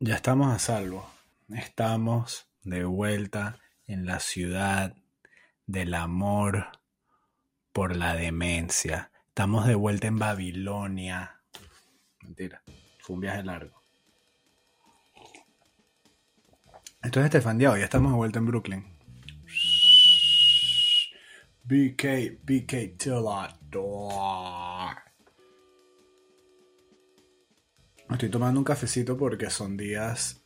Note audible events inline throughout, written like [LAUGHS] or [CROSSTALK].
Ya estamos a salvo. Estamos de vuelta en la ciudad del amor por la demencia. Estamos de vuelta en Babilonia. Mentira, fue un viaje largo. Esto es Estefan Diao, ya estamos de vuelta en Brooklyn. BK, BK till I die. Estoy tomando un cafecito porque son días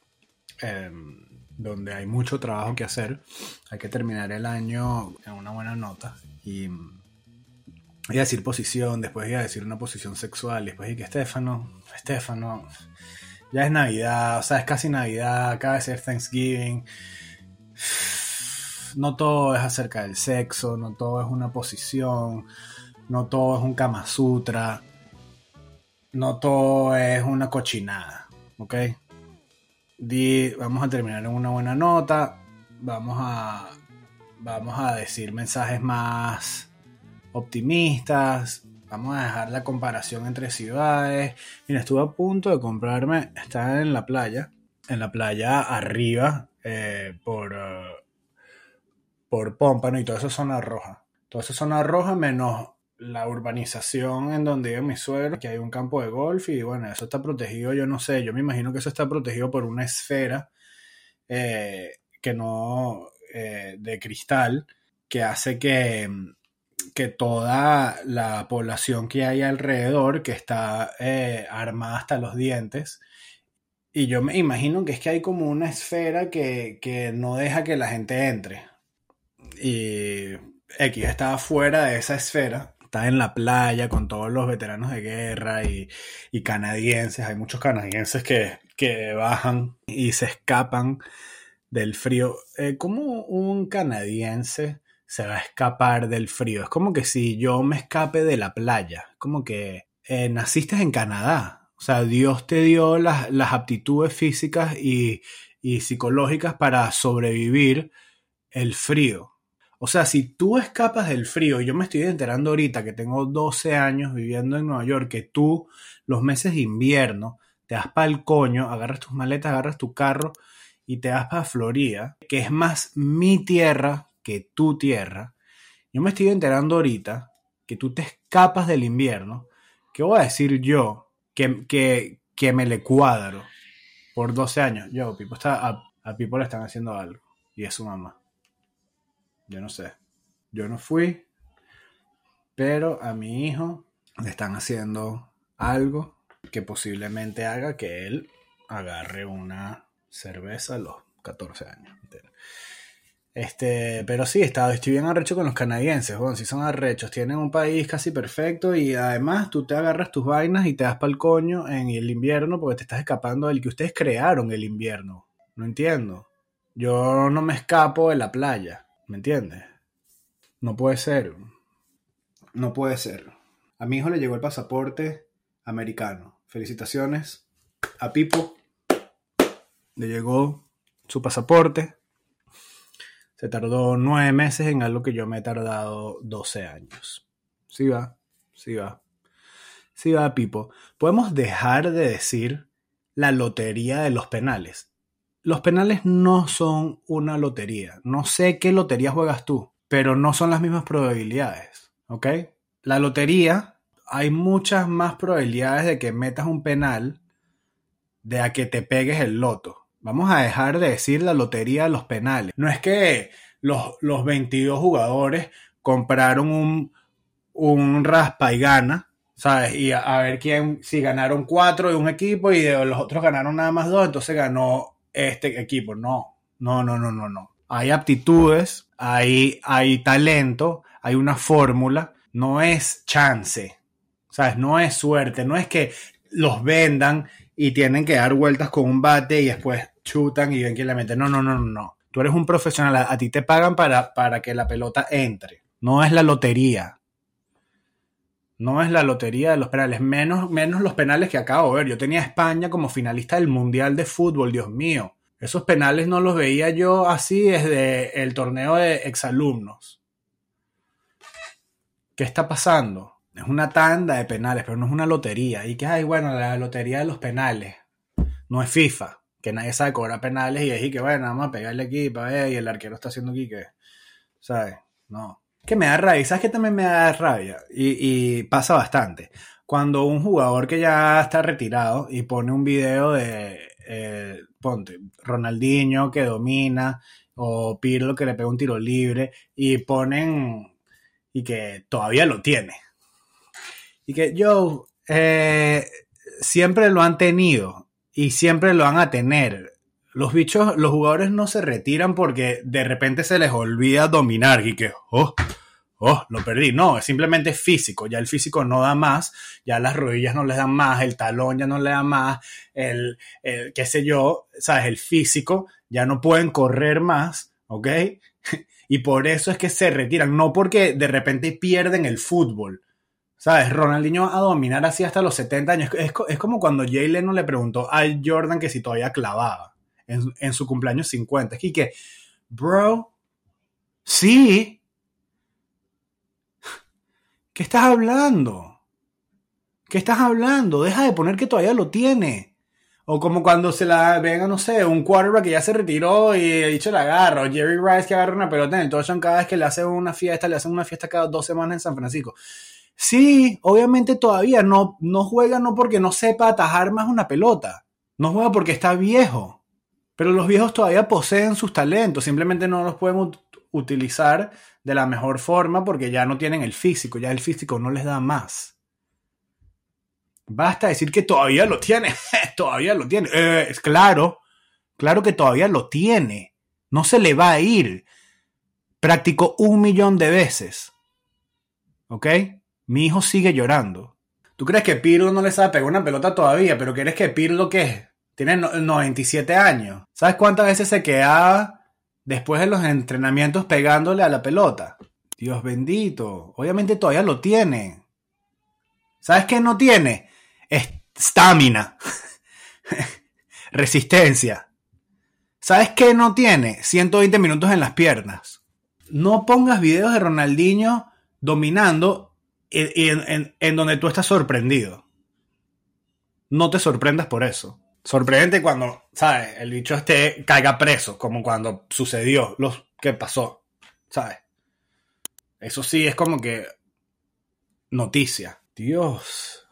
em, donde hay mucho trabajo que hacer. Hay que terminar el año en una buena nota. Y iba a decir posición, después iba a decir una posición sexual. Después dije, Estefano, Estefano, ya es Navidad, o sea, es casi Navidad, acaba de ser Thanksgiving. No todo es acerca del sexo, no todo es una posición, no todo es un Kama Sutra no todo es una cochinada, ¿ok? vamos a terminar en una buena nota, vamos a, vamos a decir mensajes más optimistas, vamos a dejar la comparación entre ciudades. Mira, estuve a punto de comprarme, está en la playa, en la playa arriba, eh, por, uh, por y toda esa zona roja. Toda esa zona roja menos la urbanización en donde vive mi suegro, que hay un campo de golf y bueno, eso está protegido, yo no sé, yo me imagino que eso está protegido por una esfera eh, que no, eh, de cristal, que hace que, que toda la población que hay alrededor, que está eh, armada hasta los dientes, y yo me imagino que es que hay como una esfera que, que no deja que la gente entre. Y X estaba fuera de esa esfera está en la playa con todos los veteranos de guerra y, canadienses. Hay muchos canadienses que, bajan y se escapan del frío. Eh, ¿Cómo un canadiense se va a escapar del frío? Es como que si yo me escape de la playa. Como que eh, naciste en Canadá. O sea, Dios te dio las, aptitudes físicas y, y psicológicas para sobrevivir el frío. O sea, si tú escapas del frío, yo me estoy enterando ahorita que tengo 12 años viviendo en Nueva York, que tú los meses de invierno te das para el coño, agarras tus maletas, agarras tu carro y te das para Florida, que es más mi tierra que tu tierra. Yo me estoy enterando ahorita que tú te escapas del invierno. ¿Qué voy a decir yo que, que, me le cuadro por 12 años? Yo, Pipo está, a, a Pipo le están haciendo algo y es su mamá. Yo no sé. Yo no fui, pero a mi hijo le están haciendo algo que posiblemente haga que él agarre una cerveza a los 14 años. Este, pero sí, estado, estoy bien arrecho con los canadienses, bueno, si son arrechos, tienen un país casi perfecto y además tú te agarras tus vainas y te das pa'l coño en el invierno porque te estás escapando del que ustedes crearon el invierno. No entiendo. Yo no me escapo de la playa. ¿Me entiendes? No puede ser. No puede ser. A mi hijo le llegó el pasaporte americano. Felicitaciones a Pipo. Le llegó su pasaporte. Se tardó nueve meses en algo que yo me he tardado 12 años. Sí va, sí va. Sí va, Pipo. Podemos dejar de decir la lotería de los penales los penales no son una lotería. No sé qué lotería juegas tú, pero no son las mismas probabilidades. ¿Ok? La lotería, hay muchas más probabilidades de que metas un penal de a que te pegues el loto. Vamos a dejar de decir la lotería de los penales. No es que los, los 22 jugadores compraron un, un raspa y gana, ¿sabes? Y a, ver quién, si ganaron cuatro de un equipo y de los otros ganaron nada más dos, entonces ganó este equipo. No, no, no, no, no, no. Hay aptitudes, hay, hay talento, hay una fórmula. No es chance, ¿sabes? No es suerte, no es que los vendan y tienen que dar vueltas con un bate y después chutan y ven quién le mete. No, no, no, no, no. Tú eres un profesional, a, ti te pagan para, para que la pelota entre. No es la lotería. No es la lotería de los penales, menos, menos los penales que acabo de ver. Yo tenía a España como finalista del Mundial de Fútbol, Dios mío. Esos penales no los veía yo así desde el torneo de exalumnos. ¿Qué está pasando? Es una tanda de penales, pero no es una lotería. Y que hay, bueno, la lotería de los penales. No es FIFA. que nadie sabe cobrar penales y es que, bueno, vamos a pegarle aquí para ver, y el arquero está haciendo aquí que, ¿sabes? No. Que me da rabia, ¿sabes qué también me da rabia? Y, pasa bastante. Cuando un jugador que ya está retirado y pone un video de, eh, ponte, Ronaldinho que domina, o Pirlo que le pega un tiro libre, y ponen, y que todavía lo tiene. Y que yo, eh, siempre lo han tenido y siempre lo van a tener. Los bichos, los jugadores no se retiran porque de repente se les olvida dominar y que, oh, oh, lo perdí. No, es simplemente físico. Ya el físico no da más, ya las rodillas no les dan más, el talón ya no le da más, el, el qué sé yo, sabes, el físico ya no pueden correr más, ¿ok? [LAUGHS] Y por eso es que se retiran, no porque de repente pierden el fútbol ¿Sabes? Ronaldinho a dominar así hasta los 70 años. Es, como cuando Jay Leno le preguntó a Jordan que si todavía clavaba en, su cumpleaños 50. Es que, bro, sí. ¿Qué estás hablando? ¿Qué estás hablando? Deja de poner que todavía lo tiene. O como cuando se la venga, no sé, un quarterback que ya se retiró y ha dicho la agarra. Jerry Rice que agarra una pelota en el touchdown cada vez que le hace una fiesta, le hacen una fiesta cada dos semanas en San Francisco. Sí, obviamente todavía no, no juega no porque no sepa atajar más una pelota. No juega porque está viejo. Pero los viejos todavía poseen sus talentos, simplemente no los pueden utilizar de la mejor forma porque ya no tienen el físico, ya el físico no les da más. Basta decir que todavía lo tiene, [LAUGHS] todavía lo tiene. Eh, es claro, claro que todavía lo tiene. No se le va a ir. Practicó un millón de veces. ¿Ok? Mi hijo sigue llorando. ¿Tú crees que Pirlo no le sabe pegar una pelota todavía? Pero ¿quieres que Pirlo qué? Tiene 97 años. ¿Sabes cuántas veces se quedaba después de los entrenamientos pegándole a la pelota? Dios bendito. Obviamente todavía lo tiene. ¿Sabes qué no tiene? Estamina. [LAUGHS] Resistencia. ¿Sabes qué no tiene? 120 minutos en las piernas. No pongas videos de Ronaldinho dominando en, en, donde tú estás sorprendido. No te sorprendas por eso. Sorprendente cuando, ¿sabes? El bicho este caiga preso, como cuando sucedió, lo que pasó, ¿sabes? Eso sí es como que noticia. Dios.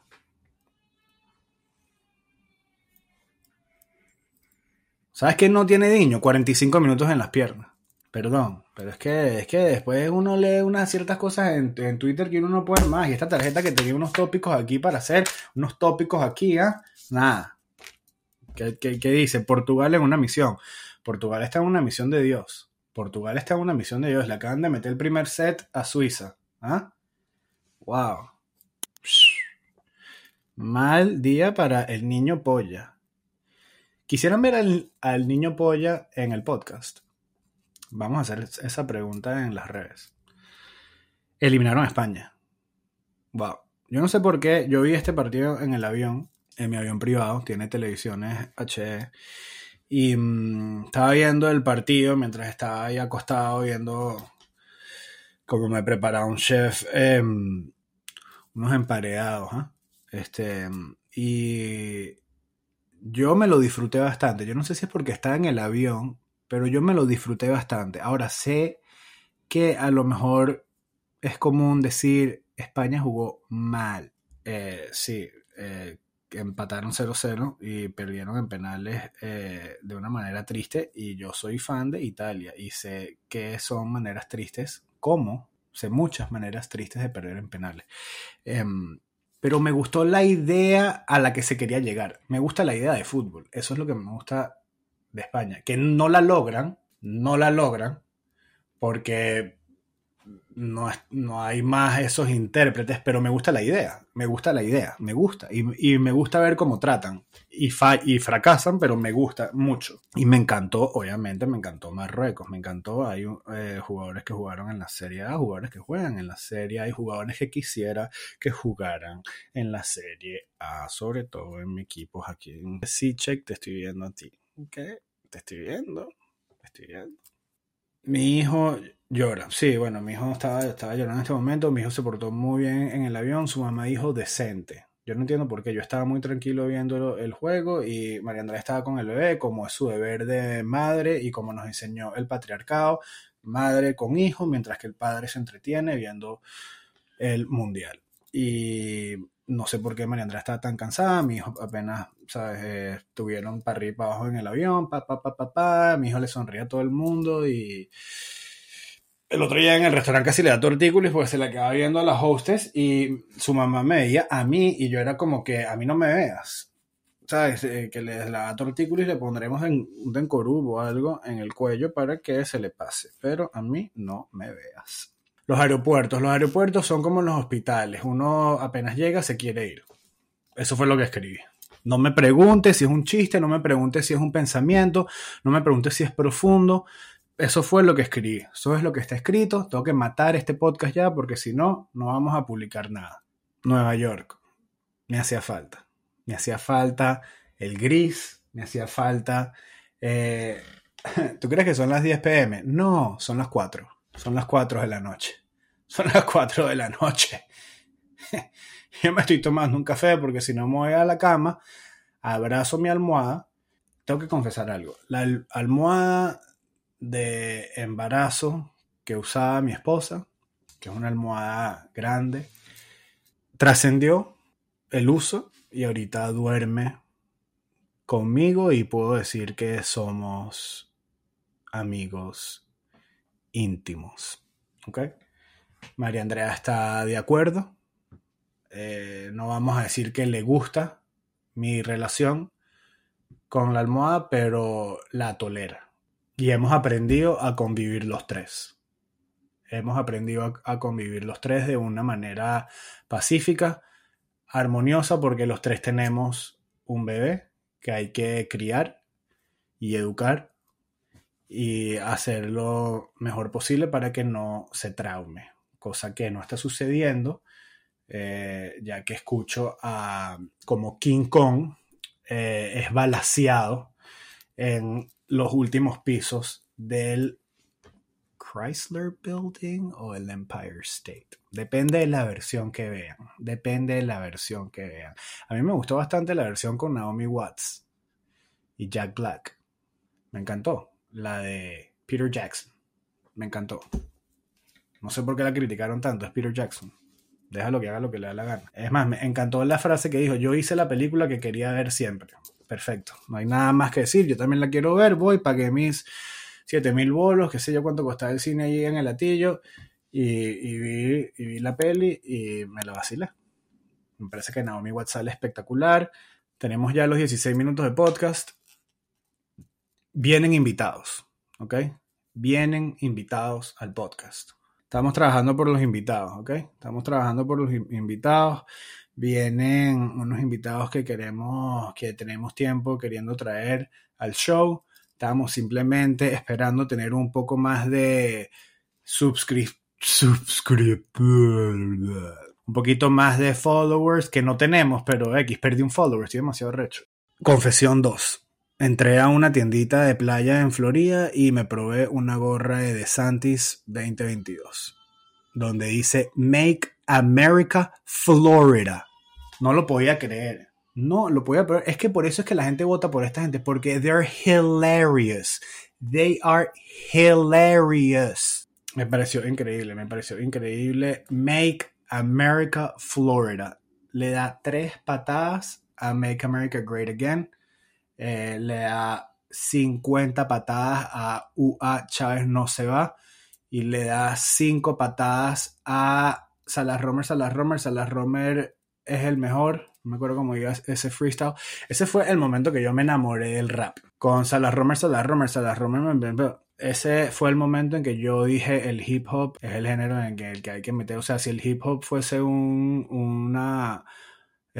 ¿Sabes quién no tiene niño? 45 minutos en las piernas. Perdón, pero es que, es que después uno lee unas ciertas cosas en, Twitter que uno no puede más. Y esta tarjeta que tenía unos tópicos aquí para hacer, unos tópicos aquí, ¿ah? Nada. ¿Qué, dice? Portugal en una misión. Portugal está en una misión de Dios. Portugal está en una misión de Dios. Le acaban de meter el primer set a Suiza. ¿Ah? Wow. Mal día para el niño polla. Quisieran ver al, al niño polla en el podcast. Vamos a hacer esa pregunta en las redes. Eliminaron a España. Wow. Yo no sé por qué. Yo vi este partido en el avión, en mi avión privado, tiene televisiones HE. Y mm, estaba viendo el partido mientras estaba ahí acostado viendo como me preparaba un chef em, unos emparedados. ¿ah? Este, y yo me lo disfruté bastante. Yo no sé si es porque estaba en el avión pero yo me lo disfruté bastante. Ahora sé que a lo mejor es común decir España jugó mal. Eh, sí, eh, empataron 0-0 y perdieron en penales eh, de una manera triste y yo soy fan de Italia y sé que son maneras tristes, como sé muchas maneras tristes de perder en penales. Em, pero me gustó la idea a la que se quería llegar. Me gusta la idea de fútbol. Eso es lo que me gusta de España, que no la logran, no la logran, porque no, no, hay más esos intérpretes, pero me gusta la idea, me gusta la idea, me gusta, y, me gusta ver cómo tratan, y, y fracasan, pero me gusta mucho. Y me encantó, obviamente, me encantó Marruecos, me encantó, hay eh, jugadores que jugaron en la Serie A, jugadores que juegan en la Serie A, y jugadores que quisiera que jugaran en la Serie A, sobre todo en mi equipo aquí en check te estoy viendo a ti. ¿Qué? Te estoy viendo. Te estoy viendo. Mi hijo llora. Sí, bueno, mi hijo estaba, estaba llorando en este momento. Mi hijo se portó muy bien en el avión. Su mamá dijo decente. Yo no entiendo por qué. Yo estaba muy tranquilo viendo el juego y María estaba con el bebé, como es su deber de madre y como nos enseñó el patriarcado, madre con hijo, mientras que el padre se entretiene viendo el mundial. Y no sé por qué María Andrea estaba tan cansada, mi hijo apenas, ¿sabes? Eh, estuvieron para arriba y para abajo en el avión, pa, pa, pa, pa, pa, mi hijo le sonría a todo el mundo y el otro día en el restaurante casi le da tortícolis porque se la quedaba viendo a las hostes y su mamá me veía a mí y yo era como que a mí no me veas. ¿Sabes? Eh, que le da tortícolis le pondremos en, un dencorub o algo en el cuello para que se le pase. Pero a mí no me veas. Los aeropuertos. Los aeropuertos son como los hospitales. Uno apenas llega se quiere ir. Eso fue lo que escribí. No me pregunte si es un chiste, no me pregunte si es un pensamiento, no me pregunte si es profundo. Eso fue lo que escribí. Eso es lo que está escrito. Tengo que matar este podcast ya porque si no, no vamos a publicar nada. Nueva York. Me hacía falta. Me hacía falta el gris. Me hacía falta... Eh, [LAUGHS] ¿Tú crees que son las 10 pm? No, son las 4. Son las 4 de la noche. Son las 4 de la noche. [LAUGHS] [LAUGHS] Yo me estoy tomando un café porque si no me voy a la cama, abrazo mi almohada. Tengo que confesar algo. La almohada de embarazo que usaba mi esposa, que es una almohada grande, trascendió el uso y ahorita duerme conmigo y puedo decir que somos amigos íntimos. ¿Ok? María Andrea está de acuerdo. Eh, no vamos a decir que le gusta mi relación con la almohada, pero la tolera. Y hemos aprendido a convivir los tres. Hemos aprendido a, convivir los tres de una manera pacífica, armoniosa, porque los tres tenemos un bebé que hay que criar y educar y hacer lo mejor posible para que no se traume cosa que no está sucediendo, eh, ya que escucho a como King Kong eh, es balaseado en los últimos pisos del Chrysler Building o el Empire State. Depende de la versión que vean. Depende de la versión que vean. A mí me gustó bastante la versión con Naomi Watts y Jack Black. Me encantó. La de Peter Jackson. Me encantó. No sé por qué la criticaron tanto, es Peter Jackson. Déjalo que haga lo que le da la gana. Es más, me encantó la frase que dijo, yo hice la película que quería ver siempre. Perfecto, no hay nada más que decir, yo también la quiero ver, voy, pagué mis 7000 bolos, qué sé yo cuánto costaba el cine ahí en el latillo, y, vi, y vi la peli y me la vacilé. Me parece que Naomi Watts sale espectacular. Tenemos ya los 16 minutos de podcast. Vienen invitados, ¿ok? Vienen invitados al podcast. Estamos trabajando por los invitados, ¿ok? Estamos trabajando por los invitados. Vienen unos invitados que queremos, que tenemos tiempo queriendo traer al show. Estamos simplemente esperando tener un poco más de subscript, un poquito más de followers que no tenemos, pero X, perdí un follower, estoy demasiado recho. Confesión 2. Entré a una tiendita de playa en Florida y me probé una gorra de DeSantis 2022, donde dice Make America Florida. No lo podía creer. No lo podía creer. Es que por eso es que la gente vota por esta gente, porque they're hilarious. They are hilarious. Me pareció increíble, me pareció increíble. Make America Florida. Le da tres patadas a Make America Great Again eh, le da 50 patadas a UA Chávez no se va y le da 5 patadas a Salas Romer, Salas Romer, Salas Romer es el mejor, no me acuerdo cómo iba ese freestyle. Ese fue el momento que yo me enamoré del rap. Con Salas Romer, Salas Romer, Salas Romer, ese fue el momento en que yo dije el hip hop es el género en el que hay que meter. O sea, si el hip hop fuese un, una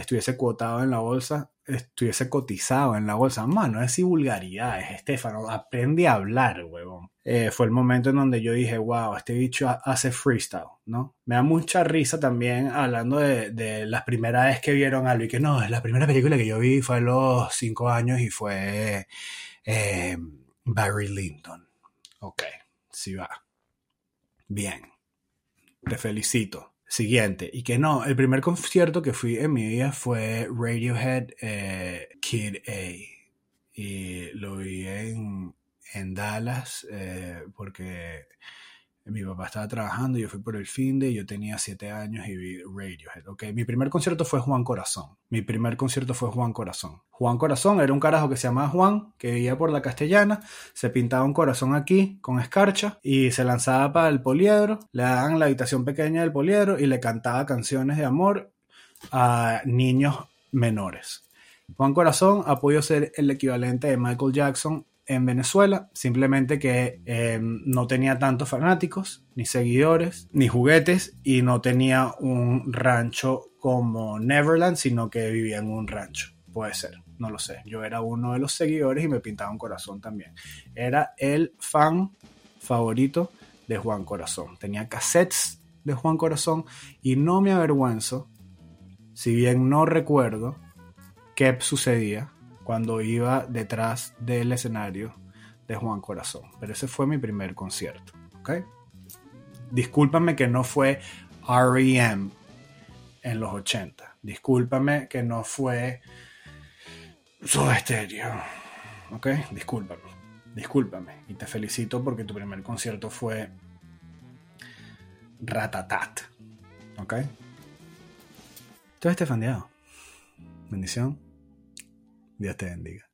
estuviese cuotado en la bolsa, estuviese cotizado en la bolsa. Mano, es y vulgaridades, Estefano, aprende a hablar, huevón. Eh, fue el momento en donde yo dije, wow, este bicho hace freestyle, ¿no? Me da mucha risa también hablando de, de las primeras vez que vieron algo y que no, la primera película que yo vi fue a los cinco años y fue eh, Barry Lyndon. Ok, sí va. Bien. Te felicito. Siguiente. Y que no, el primer concierto que fui en mi vida fue Radiohead eh, Kid A. Y lo vi en, en Dallas eh, porque mi papá estaba trabajando, yo fui por el fin de, yo tenía siete años y vi Radiohead. Okay. Mi primer concierto fue Juan Corazón. Mi primer concierto fue Juan Corazón. Juan Corazón era un carajo que se llamaba Juan, que vivía por la Castellana, se pintaba un corazón aquí con escarcha y se lanzaba para el poliedro, le daban la habitación pequeña del poliedro y le cantaba canciones de amor a niños menores. Juan Corazón ha podido ser el equivalente de Michael Jackson en Venezuela, simplemente que em, no tenía tantos fanáticos, ni seguidores, ni juguetes, y no tenía un rancho como Neverland, sino que vivía en un rancho. Puede ser, no lo sé. Yo era uno de los seguidores y me pintaba un corazón también. Era el fan favorito de Juan Corazón. Tenía cassettes de Juan Corazón y no me avergüenzo, si bien no recuerdo qué sucedía, cuando iba detrás del escenario de Juan Corazón. Pero ese fue mi primer concierto. ¿ok? Discúlpame que no fue REM en los 80. Discúlpame que no fue Soda. ¿Ok? Discúlpame. Discúlpame. Y te felicito porque tu primer concierto fue Ratatat. ¿Ok? Todo este fandeado. Bendición. Dios te bendiga.